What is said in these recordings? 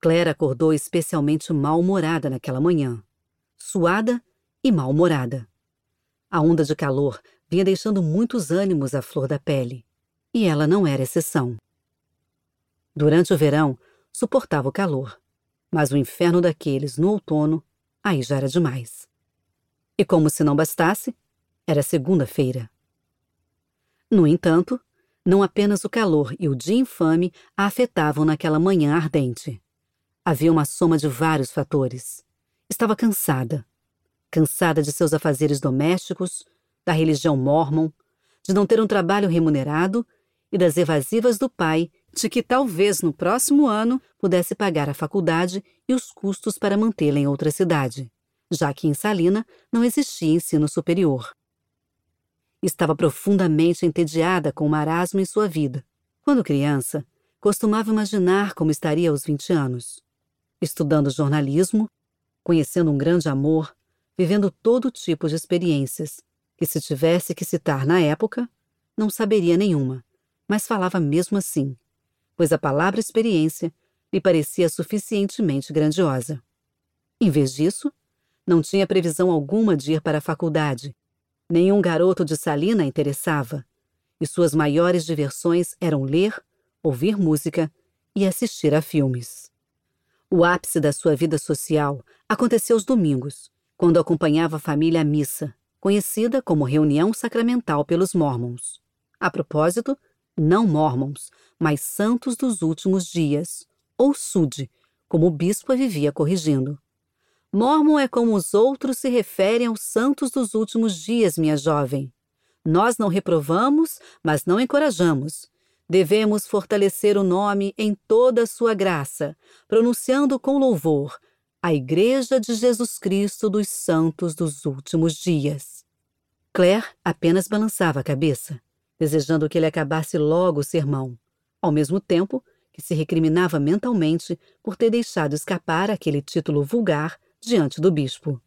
Claire acordou especialmente mal-humorada naquela manhã. Suada e mal-humorada. A onda de calor vinha deixando muitos ânimos à flor da pele, e ela não era exceção. Durante o verão, suportava o calor, mas o inferno daqueles no outono, aí já era demais. E como se não bastasse, era segunda-feira. No entanto, não apenas o calor e o dia infame a afetavam naquela manhã ardente. Havia uma soma de vários fatores. Estava cansada. Cansada de seus afazeres domésticos, da religião mormon, de não ter um trabalho remunerado e das evasivas do pai de que talvez no próximo ano pudesse pagar a faculdade e os custos para mantê-la em outra cidade, já que em Salina não existia ensino superior. Estava profundamente entediada com o marasmo em sua vida. Quando criança, costumava imaginar como estaria aos 20 anos. Estudando jornalismo, conhecendo um grande amor, vivendo todo tipo de experiências, que se tivesse que citar na época, não saberia nenhuma, mas falava mesmo assim, pois a palavra experiência lhe parecia suficientemente grandiosa. Em vez disso, não tinha previsão alguma de ir para a faculdade Nenhum garoto de Salina interessava, e suas maiores diversões eram ler, ouvir música e assistir a filmes. O ápice da sua vida social aconteceu aos domingos, quando acompanhava a família à missa, conhecida como reunião sacramental pelos mormons. A propósito, não mormons, mas santos dos últimos dias, ou SUD, como o bispo vivia corrigindo. Mormon é como os outros se referem aos santos dos últimos dias, minha jovem. Nós não reprovamos, mas não encorajamos. Devemos fortalecer o nome em toda a sua graça, pronunciando com louvor a Igreja de Jesus Cristo dos Santos dos Últimos Dias. Claire apenas balançava a cabeça, desejando que ele acabasse logo o sermão, ao mesmo tempo que se recriminava mentalmente por ter deixado escapar aquele título vulgar diante do bispo.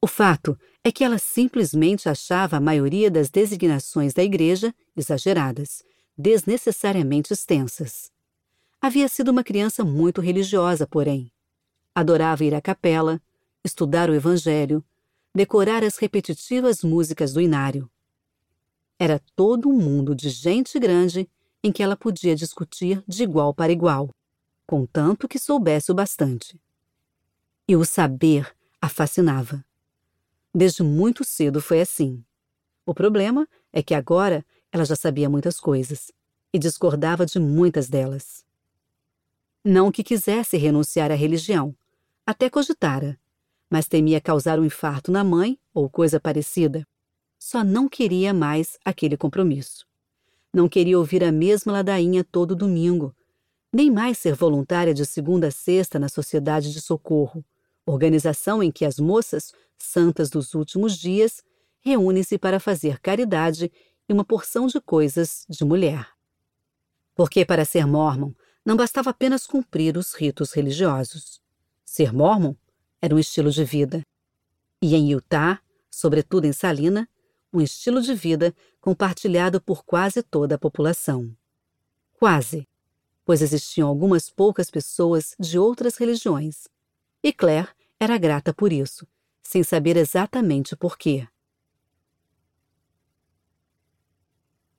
O fato é que ela simplesmente achava a maioria das designações da igreja exageradas, desnecessariamente extensas. Havia sido uma criança muito religiosa, porém. Adorava ir à capela, estudar o evangelho, decorar as repetitivas músicas do inário. Era todo um mundo de gente grande em que ela podia discutir de igual para igual, contanto que soubesse o bastante e o saber a fascinava. Desde muito cedo foi assim. O problema é que agora ela já sabia muitas coisas e discordava de muitas delas. Não que quisesse renunciar à religião, até cogitara, mas temia causar um infarto na mãe ou coisa parecida. Só não queria mais aquele compromisso. Não queria ouvir a mesma ladainha todo domingo, nem mais ser voluntária de segunda a sexta na sociedade de socorro, organização em que as moças, santas dos últimos dias, reúnem-se para fazer caridade e uma porção de coisas de mulher. Porque para ser mormon não bastava apenas cumprir os ritos religiosos. Ser mormon era um estilo de vida. E em Utah, sobretudo em Salina, um estilo de vida compartilhado por quase toda a população. Quase, pois existiam algumas poucas pessoas de outras religiões, e Claire era grata por isso, sem saber exatamente por quê.